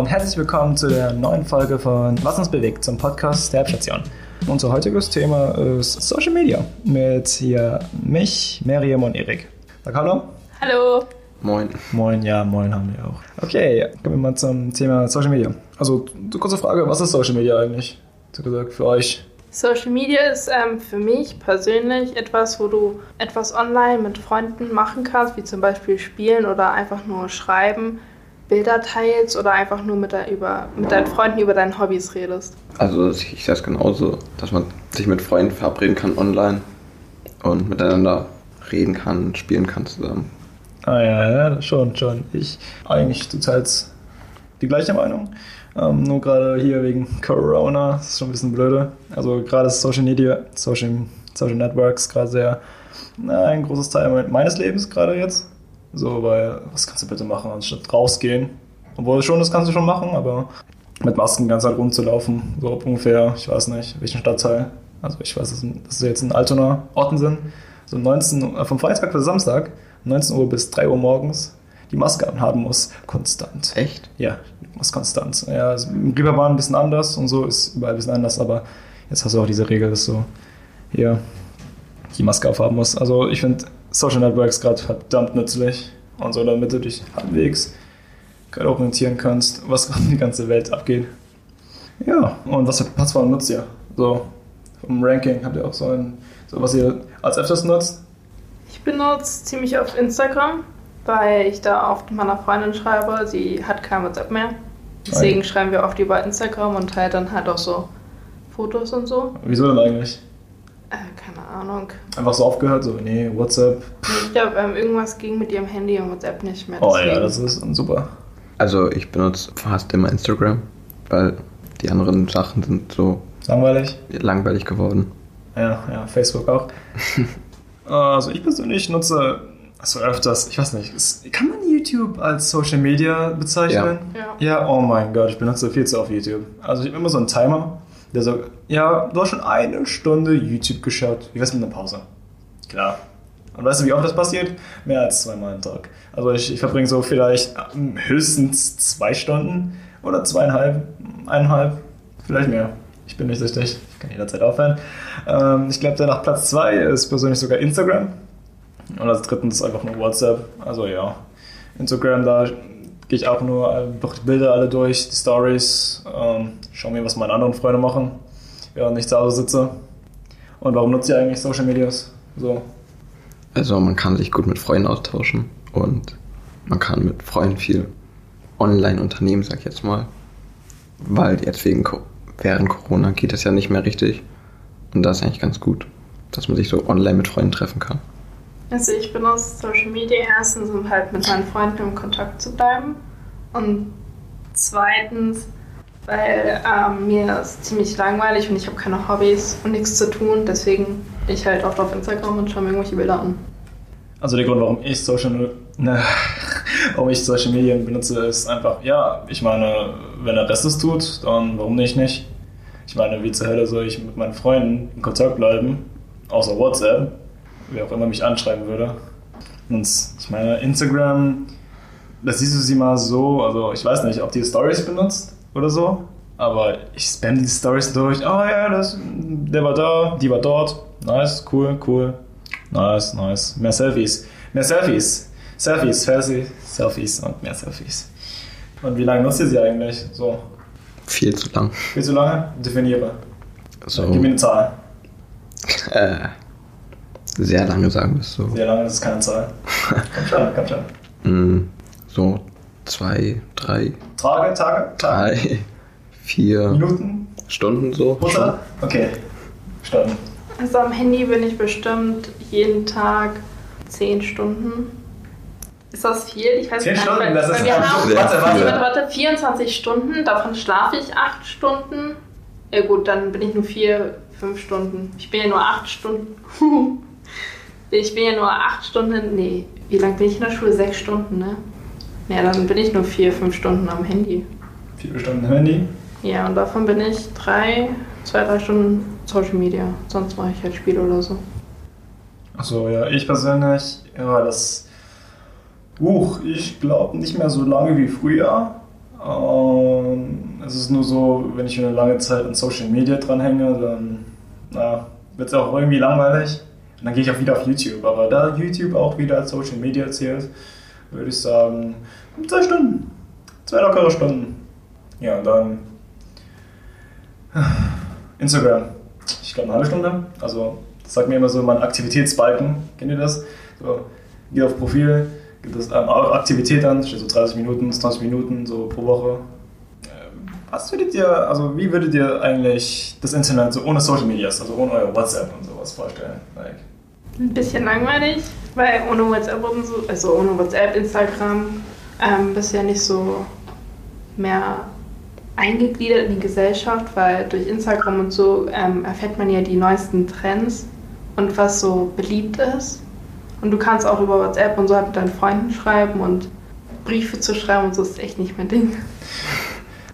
Und herzlich willkommen zu der neuen Folge von Was uns bewegt zum Podcast der Station. Unser heutiges Thema ist Social Media mit hier mich, Miriam und Erik. Sag hallo. Hallo. Moin. Moin, ja, moin haben wir auch. Okay, kommen wir mal zum Thema Social Media. Also, so kurze Frage, was ist Social Media eigentlich? So gesagt, für euch. Social Media ist ähm, für mich persönlich etwas, wo du etwas online mit Freunden machen kannst, wie zum Beispiel spielen oder einfach nur schreiben, Bilder teilst oder einfach nur mit, der, über, mit deinen Freunden über deine Hobbys redest. Also ich sehe es genauso, dass man sich mit Freunden verabreden kann online und miteinander reden kann, spielen kann zusammen. Ah ja, ja, schon, schon. Ich eigentlich zurzeit die gleiche Meinung. Ähm, nur gerade hier wegen Corona, das ist schon ein bisschen blöde. Also gerade Social Media, Social, Social Networks gerade sehr na, ein großes Teil meines Lebens gerade jetzt. So, weil was kannst du bitte machen, anstatt rausgehen? Obwohl schon, das kannst du schon machen, aber mit Masken ganz halt rumzulaufen, so ungefähr, ich weiß nicht, welchen Stadtteil. Also ich weiß, dass das jetzt in Altona Orten sind. So 19, äh, vom Freitag bis Samstag, 19 Uhr bis 3 Uhr morgens, die Maske anhaben muss, konstant. Echt? Ja, muss konstant. Ja, also im Reeperbahn ein bisschen anders und so ist überall ein bisschen anders, aber jetzt hast du auch diese Regel, dass du hier die Maske aufhaben musst. Also ich finde Social Networks gerade verdammt nützlich und so, damit du dich halbwegs gerade orientieren kannst, was gerade in die ganze Welt abgeht. Ja, und was für Plattformen nutzt ihr? So, vom Ranking habt ihr auch so ein, so was ihr als öfters nutzt? Ich benutze ziemlich oft Instagram, weil ich da oft meiner Freundin schreibe. Sie hat kein WhatsApp mehr. Deswegen schreiben wir oft über Instagram und halt dann halt auch so Fotos und so. Wieso denn eigentlich? Äh, keine Ahnung. Einfach so aufgehört, so, nee, WhatsApp. Ich glaube, ähm, irgendwas ging mit ihrem Handy und WhatsApp nicht mehr. Oh deswegen. ja, das ist super. Also ich benutze fast immer Instagram, weil die anderen Sachen sind so Langweilig? langweilig geworden. Ja, ja, Facebook auch. also ich persönlich nutze so öfters, ich weiß nicht, ist, kann man YouTube als Social Media bezeichnen? Ja. Ja, oh mein Gott, ich benutze viel zu oft YouTube. Also ich habe immer so einen Timer, der sagt, ja, du hast schon eine Stunde YouTube geschaut. Wie wär's mit einer Pause? Klar. Und weißt du, wie oft das passiert? Mehr als zweimal am Tag. Also ich, ich verbringe so vielleicht ähm, höchstens zwei Stunden oder zweieinhalb, eineinhalb, vielleicht mehr. Ich bin nicht süchtig, ich kann jederzeit aufhören. Ähm, ich glaube, danach Platz zwei ist persönlich sogar Instagram. Und als drittens einfach nur WhatsApp. Also ja, Instagram, da gehe ich auch nur äh, durch die Bilder alle durch, die Stories, ähm, schau mir, was meine anderen Freunde machen, während ich zu Hause sitze. Und warum nutzt ihr eigentlich Social Medias? So, Also man kann sich gut mit Freunden austauschen und man kann mit Freunden viel online unternehmen, sag ich jetzt mal. Weil jetzt wegen während Corona geht das ja nicht mehr richtig. Und das ist eigentlich ganz gut, dass man sich so online mit Freunden treffen kann. Also ich benutze Social Media erstens, um halt mit meinen Freunden im Kontakt zu bleiben. Und zweitens, weil ähm, mir ist ziemlich langweilig und ich habe keine Hobbys und nichts zu tun. Deswegen bin ich halt oft auf Instagram und schaue mir irgendwelche Bilder an. Also der Grund, warum ich Social, ne, warum ich Social Medien benutze, ist einfach, ja, ich meine, wenn der Rest es tut, dann warum nicht nicht? Ich meine, wie zur Hölle soll ich mit meinen Freunden in Kontakt bleiben, außer WhatsApp, wer auch immer mich anschreiben würde. Und ich meine, Instagram, das siehst du sie mal so, also ich weiß nicht, ob die Stories benutzt oder so, aber ich spam die Stories durch, oh ja, das, der war da, die war dort, nice, cool, cool, Nice, nice. Mehr Selfies. Mehr Selfies. Selfies, Selfies, Selfies und mehr Selfies. Und wie lange nutzt ihr sie eigentlich? So, Viel zu lang. viel zu lange? Definiere. So, Gib mir eine Zahl. äh, sehr lange sagen wir es so. Sehr lange, das ist keine Zahl. Komm schon, komm schon. Mm, so zwei, drei, Tage, Tage, Tage. drei, vier Minuten? Stunden so. Uhrzeit? Okay. Stunden. Also am Handy bin ich bestimmt jeden Tag 10 Stunden. Ist das viel? Ich weiß 10 gar Stunden? nicht. Das ist weil wir haben. Warte, warte. warte, warte, 24 Stunden, davon schlafe ich 8 Stunden. Ja gut, dann bin ich nur 4, 5 Stunden. Ich bin ja nur 8 Stunden. ich bin ja nur 8 Stunden. Nee, wie lange bin ich in der Schule? 6 Stunden, ne? Ja, dann bin ich nur 4, 5 Stunden am Handy. Vier Stunden Handy. Ja, und davon bin ich 3, 2, 3 Stunden Social Media. Sonst mache ich halt Spiele oder so. Achso, ja, ich persönlich, ja, das. Uch, ich glaube nicht mehr so lange wie früher. Und es ist nur so, wenn ich eine lange Zeit an Social Media dranhänge, dann wird es auch irgendwie langweilig. Und dann gehe ich auch wieder auf YouTube. Aber da YouTube auch wieder als Social Media zählt, würde ich sagen, zwei Stunden. Zwei lockere Stunden. Ja, und dann Instagram. Ich glaube eine halbe Stunde. Also das sagt mir immer so mein Aktivitätsbalken. Kennt ihr das? So, geht auf Profil, gibt es ähm, Aktivität an, steht so 30 Minuten, 20 Minuten so pro Woche. Ähm, was würdet ihr, also wie würdet ihr eigentlich das Internet so ohne Social Medias, also ohne euer WhatsApp und sowas vorstellen? Like, ein bisschen langweilig, weil ohne WhatsApp und so, also ohne WhatsApp, Instagram, ähm, bist ja nicht so mehr eingegliedert in die Gesellschaft, weil durch Instagram und so ähm, erfährt man ja die neuesten Trends und was so beliebt ist. Und du kannst auch über WhatsApp und so halt mit deinen Freunden schreiben und Briefe zu schreiben und so ist echt nicht mein Ding.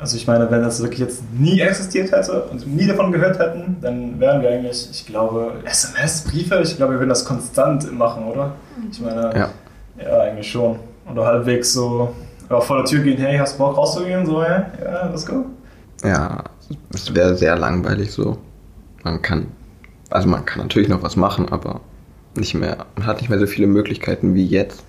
Also ich meine, wenn das wirklich jetzt nie existiert hätte und nie davon gehört hätten, dann wären wir eigentlich, ich glaube, SMS, Briefe, ich glaube, wir würden das konstant machen, oder? Ich meine, ja, ja eigentlich schon. Oder halbwegs so ja, vor der Tür gehen, hey, hast du Bock rauszugehen? So, ja, ja, let's go. Ja, es wäre sehr langweilig so. Man kann, also man kann natürlich noch was machen, aber nicht mehr, man hat nicht mehr so viele Möglichkeiten wie jetzt.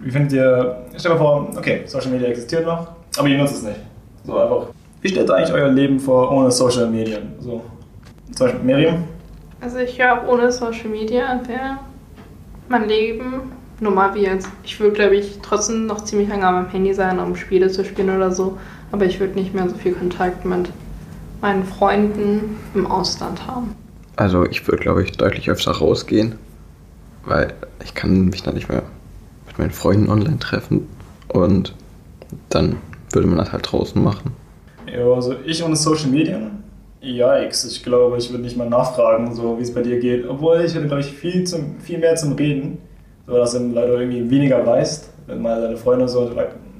Wie findet ihr, stell dir vor, okay, Social Media existiert noch, aber ihr nutzt es nicht. So einfach. Wie stellt ihr eigentlich euer Leben vor ohne Social Media? So, zum Beispiel Miriam? Also ich glaube, ohne Social Media wäre mein Leben normal wie jetzt. Ich würde, glaube ich, trotzdem noch ziemlich lange am Handy sein, um Spiele zu spielen oder so. Aber ich würde nicht mehr so viel Kontakt mit meinen Freunden im Ausland haben. Also ich würde, glaube ich, deutlich öfter rausgehen, weil ich kann mich dann nicht mehr mit meinen Freunden online treffen und dann würde man das halt draußen machen. Ja, also ich ohne Social Media, yikes, ich glaube, ich würde nicht mal nachfragen, so wie es bei dir geht. Obwohl ich hätte, glaube ich, viel, zum, viel mehr zum Reden, so dass du leider irgendwie weniger weißt, wenn mal deine Freunde so,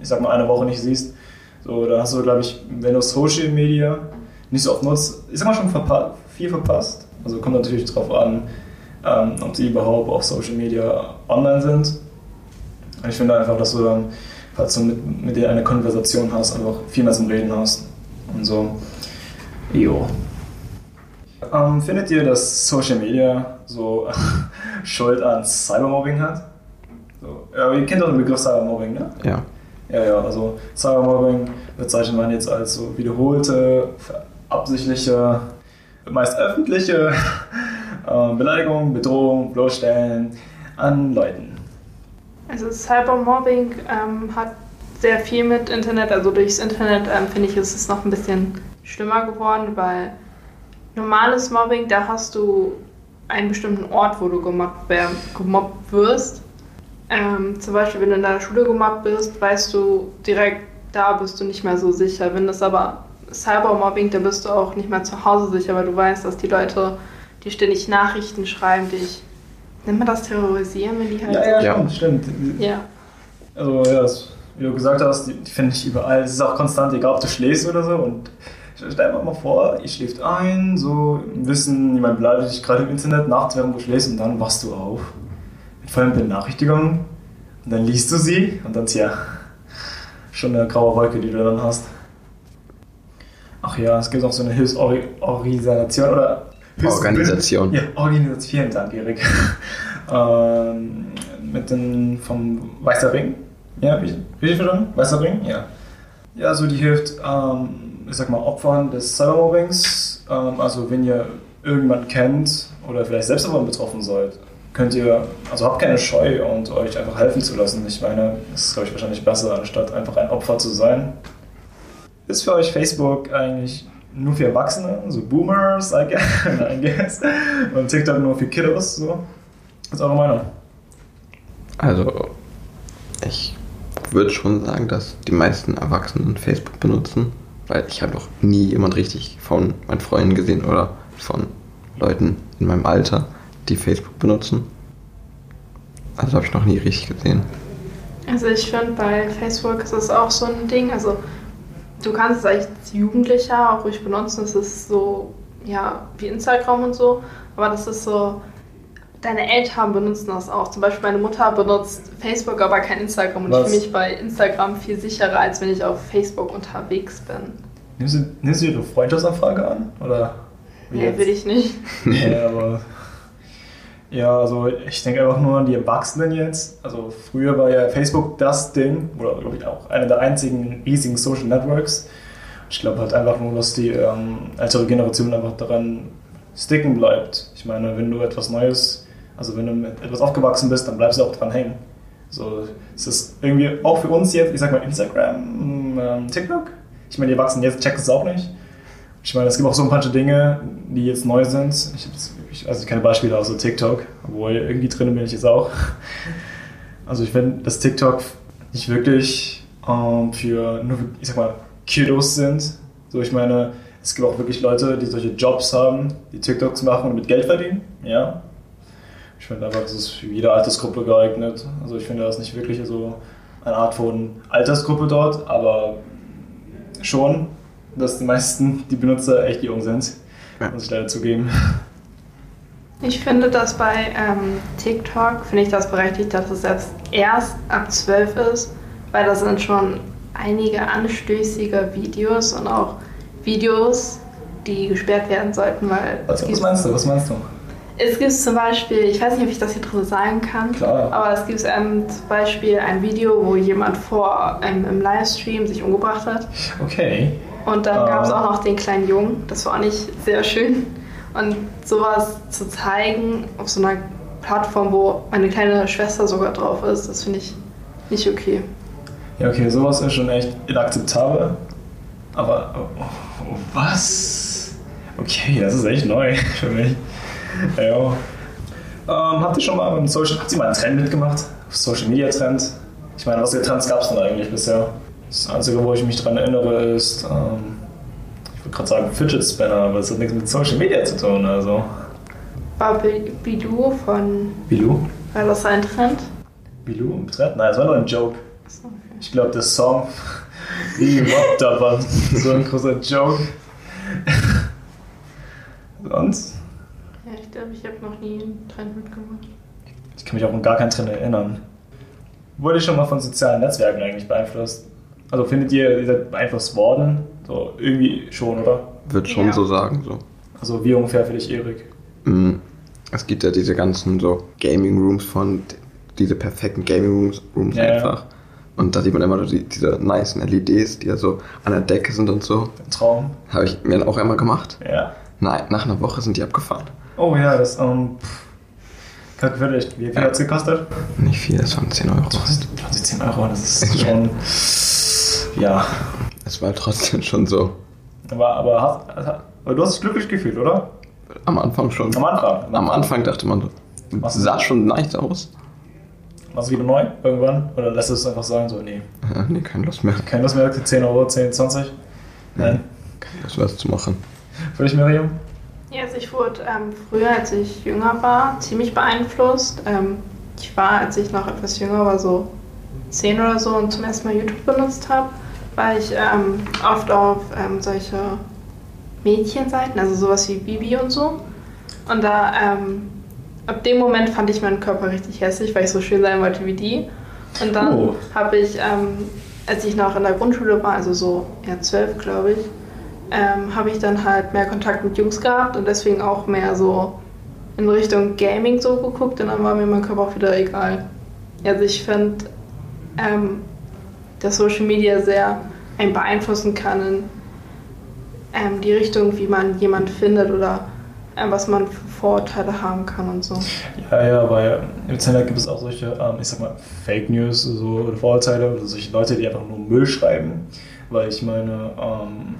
ich sag mal, eine Woche nicht siehst. So, dann hast du, glaube ich, wenn du Social Media nicht so oft nutzt, sag mal schon verpa viel verpasst. Also kommt natürlich darauf an, ähm, ob sie überhaupt auf Social Media online sind. Ich finde einfach, dass du dann, falls du mit, mit denen eine Konversation hast, einfach viel mehr zum Reden hast. Und so. Jo. Ähm, findet ihr, dass Social Media so Schuld an Cybermobbing hat? So, ja, ihr kennt doch den Begriff Cybermobbing, ne? Ja. Ja, ja, also Cybermobbing bezeichnet man jetzt als so wiederholte, absichtliche, meist öffentliche äh, Beleidigung, Bedrohung, bloßstellen an Leuten. Also Cybermobbing ähm, hat sehr viel mit Internet, also durchs Internet ähm, finde ich, ist es noch ein bisschen schlimmer geworden, weil normales Mobbing, da hast du einen bestimmten Ort, wo du gemobbt, gemobbt wirst. Ähm, zum Beispiel, wenn du in deiner Schule gemobbt bist, weißt du direkt, da bist du nicht mehr so sicher. Wenn das aber Cybermobbing, da bist du auch nicht mehr zu Hause sicher, weil du weißt, dass die Leute die ständig Nachrichten schreiben, dich. Nennt man das terrorisieren, wenn die halt. Ja, ja, ja. stimmt. Ja. Also, ja, das, wie du gesagt hast, die, die finde ich überall. Es ist auch konstant, egal ob du schläfst oder so. Und stell dir mal vor, ihr schläft ein, so wissen, jemand beleidigt dich gerade im Internet, nachts, während du schläfst, und dann wachst du auf. Mit vollen Benachrichtigungen. Und dann liest du sie, und dann, tja, schon eine graue Wolke, die du dann hast. Ach ja, es gibt auch so eine Hilfsorganisation oder Organisation. Ja, Organisation. Vielen Dank, Erik. ähm, mit dem vom Weißer Ring. Ja, richtig verstanden? Weißer Ring? Ja. Ja, also die hilft, ähm, ich sag mal, Opfern des Cybermobbings. Ähm, also wenn ihr irgendjemanden kennt oder vielleicht selbst davon betroffen seid, könnt ihr, also habt keine Scheu und euch einfach helfen zu lassen. Ich meine, das ist, glaube ich, wahrscheinlich besser, anstatt einfach ein Opfer zu sein. Ist für euch Facebook eigentlich nur für Erwachsene, so Boomers, I guess, und TikTok nur für Kiddos, so? Was ist eure Meinung? Also, ich würde schon sagen, dass die meisten Erwachsenen Facebook benutzen, weil ich habe noch nie jemand richtig von meinen Freunden gesehen oder von Leuten in meinem Alter, die Facebook benutzen. Also habe ich noch nie richtig gesehen. Also ich finde bei Facebook ist es auch so ein Ding, also du kannst es als Jugendlicher auch ruhig benutzen. Es ist so, ja, wie Instagram und so. Aber das ist so, deine Eltern benutzen das auch. Zum Beispiel meine Mutter benutzt Facebook, aber kein Instagram. Und Was? ich fühle mich bei Instagram viel sicherer, als wenn ich auf Facebook unterwegs bin. Nimmst du, nimmst du ihre Freundschaftsanfrage an? Oder? Nee, will ich nicht. Ja, aber. Ja, also ich denke einfach nur an die Erwachsenen jetzt. Also früher war ja Facebook das Ding, oder glaube ich auch einer der einzigen riesigen Social Networks. Ich glaube halt einfach nur, dass die ähm, ältere Generation einfach daran sticken bleibt. Ich meine, wenn du etwas Neues, also wenn du mit etwas aufgewachsen bist, dann bleibst du auch dran hängen. So, es ist irgendwie auch für uns jetzt, ich sag mal Instagram, ähm, TikTok. Ich meine, die Erwachsenen jetzt checken es auch nicht. Ich meine, es gibt auch so ein paar Dinge, die jetzt neu sind. Ich habe wirklich, also keine Beispiele außer TikTok, obwohl irgendwie drin bin ich jetzt auch. Also ich finde, dass TikTok nicht wirklich ähm, für nur, ich sag mal, Kiddos sind. So, ich meine, es gibt auch wirklich Leute, die solche Jobs haben, die TikToks machen und mit Geld verdienen. Ja. Ich finde einfach, das ist für jede Altersgruppe geeignet. Also ich finde, das ist nicht wirklich so eine Art von Altersgruppe dort, aber schon, dass die meisten, die Benutzer echt jung sind. Ja. Muss ich leider zugeben. Ich finde das bei ähm, TikTok, finde ich das berechtigt, dass es selbst erst ab 12 ist, weil da sind schon einige anstößige Videos und auch Videos, die gesperrt werden sollten, weil Was, es was meinst du? Was meinst du? es gibt zum Beispiel, ich weiß nicht, ob ich das hier drin sagen kann, Klar. aber es gibt ähm, zum Beispiel ein Video, wo jemand vor ähm, im Livestream sich umgebracht hat Okay. und dann Ah. gab es auch noch den kleinen Jungen. Das war auch nicht sehr schön. Und sowas zu zeigen auf so einer Plattform, wo meine kleine Schwester sogar drauf ist, das finde ich nicht okay. Ja, okay, sowas ist schon echt inakzeptabel. Aber, oh, oh, was? Okay, das ist echt neu für mich. Ja. Ähm, habt ihr schon mal beim Social, habt ihr mal einen Trend mitgemacht? Social Media Trend? Ich meine, was für Trends gab es denn eigentlich bisher? Das Einzige, wo ich mich dran erinnere, ist, ähm, ich würde gerade sagen Fidget Spinner, aber das hat nichts mit Social Media zu tun, also. War Bi- Bidu von, Bilou? war das ein Trend? Bilou im Trend? Nein, das war nur ein Joke. Achso. Ich glaube, der Song wie Rob da war so ein großer Joke. Sonst? Ja, ich glaube, ich habe noch nie einen Trend mitgemacht. Ich kann mich auch an gar keinen Trend erinnern. Wurde ich schon mal von sozialen Netzwerken eigentlich beeinflusst? Also findet ihr, ihr seid beeinflusst worden? So irgendwie schon, oder? Würde schon Ja. so sagen, so. Also wie ungefähr für dich, Erik? Mm, Es gibt ja diese ganzen so Gaming Rooms von, diese perfekten Gaming Rooms, Rooms Ja, ja. einfach. Und da sieht man immer so die, diese nice LEDs, die ja so an der Decke sind und so. Ein Traum? Habe ich mir auch einmal gemacht. Ja. Nein, nach einer Woche sind die abgefahren. Oh ja, das, ähm, pff. Kalkufällig. Wie viel Ja. hat es gekostet? Nicht viel, das waren 10 Euro. 20, 10 Euro, das ist schon. Ja. Es war trotzdem schon so. Aber, aber, hast, aber du hast dich glücklich gefühlt, oder? Am Anfang schon. Am Anfang. Am Anfang dachte man so, Was? sah schon nice aus. Machst du wieder neu irgendwann? Oder lässt du es einfach sagen, so, nee, Äh, nee, keine Lust mehr. keine Lust mehr, 10 Euro, 10, 20? Nein. Keine Lust mehr, zu machen. Für dich, Miriam? Ja, also ich wurde ähm, früher, als ich jünger war, ziemlich beeinflusst. Ähm, ich war, als ich noch etwas jünger war, so 10 oder so und zum ersten Mal YouTube benutzt habe, war ich ähm, oft auf ähm, solche Mädchenseiten, also sowas wie Bibi und so. Und da, ähm, ab dem Moment fand ich meinen Körper richtig hässlich, weil ich so schön sein wollte wie die. Und dann Oh. habe ich, ähm, als ich noch in der Grundschule war, also so ja, zwölf, glaube ich, ähm, habe ich dann halt mehr Kontakt mit Jungs gehabt und deswegen auch mehr so in Richtung Gaming so geguckt und dann war mir mein Körper auch wieder egal. Also ich finde, ähm, dass Social Media sehr einen beeinflussen kann in ähm, die Richtung, wie man jemand findet oder ähm, was man für Vorurteile haben kann und so. Ja, ja, weil im Internet gibt es auch solche, ähm, ich sag mal, Fake News so, oder Vorurteile oder solche Leute, die einfach nur Müll schreiben. Weil ich meine, ähm,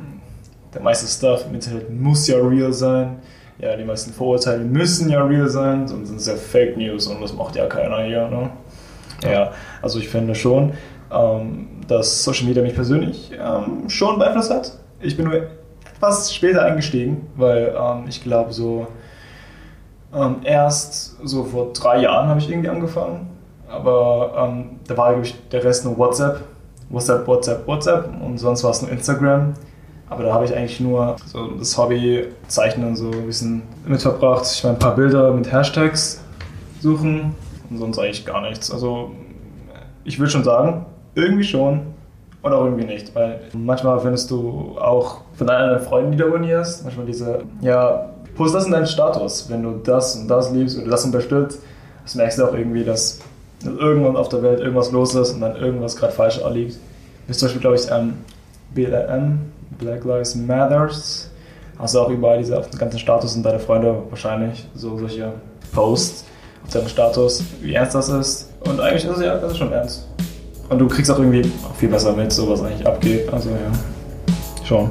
der meiste Stuff im Internet muss ja real sein. Ja, die meisten Vorurteile müssen ja real sein, sonst sind es ja Fake News und das macht ja keiner hier. Ne? Ja, also ich finde schon, dass Social Media mich persönlich ähm, schon beeinflusst hat. Ich bin nur etwas später eingestiegen, weil ähm, ich glaube so ähm, erst so vor drei Jahren habe ich irgendwie angefangen. Aber ähm, da war, ich, der Rest nur WhatsApp. WhatsApp, WhatsApp, WhatsApp und sonst war es nur Instagram. Aber da habe ich eigentlich nur so das Hobby Zeichnen so ein bisschen mit verbracht. Ich meine, ein paar Bilder mit Hashtags suchen und sonst eigentlich gar nichts. Also ich würde schon sagen, irgendwie schon oder auch irgendwie nicht, weil manchmal findest du auch von deinen Freunden, die du abonnierst, manchmal diese, ja, post das in deinen Status, wenn du das und das liebst oder das unterstützt, das merkst du auch irgendwie, dass irgendwann auf der Welt irgendwas los ist und dann irgendwas gerade falsch liegt. Bis zum Beispiel, glaube ich, ähm, BLM, Black Lives Matters, hast du auch überall diese auf den ganzen Status und deine Freunde wahrscheinlich so solche Posts auf deinem Status, wie ernst das ist. Und eigentlich ist es ja, das ist schon ernst. Und du kriegst auch irgendwie viel besser mit, so was eigentlich abgeht. Also ja, schon.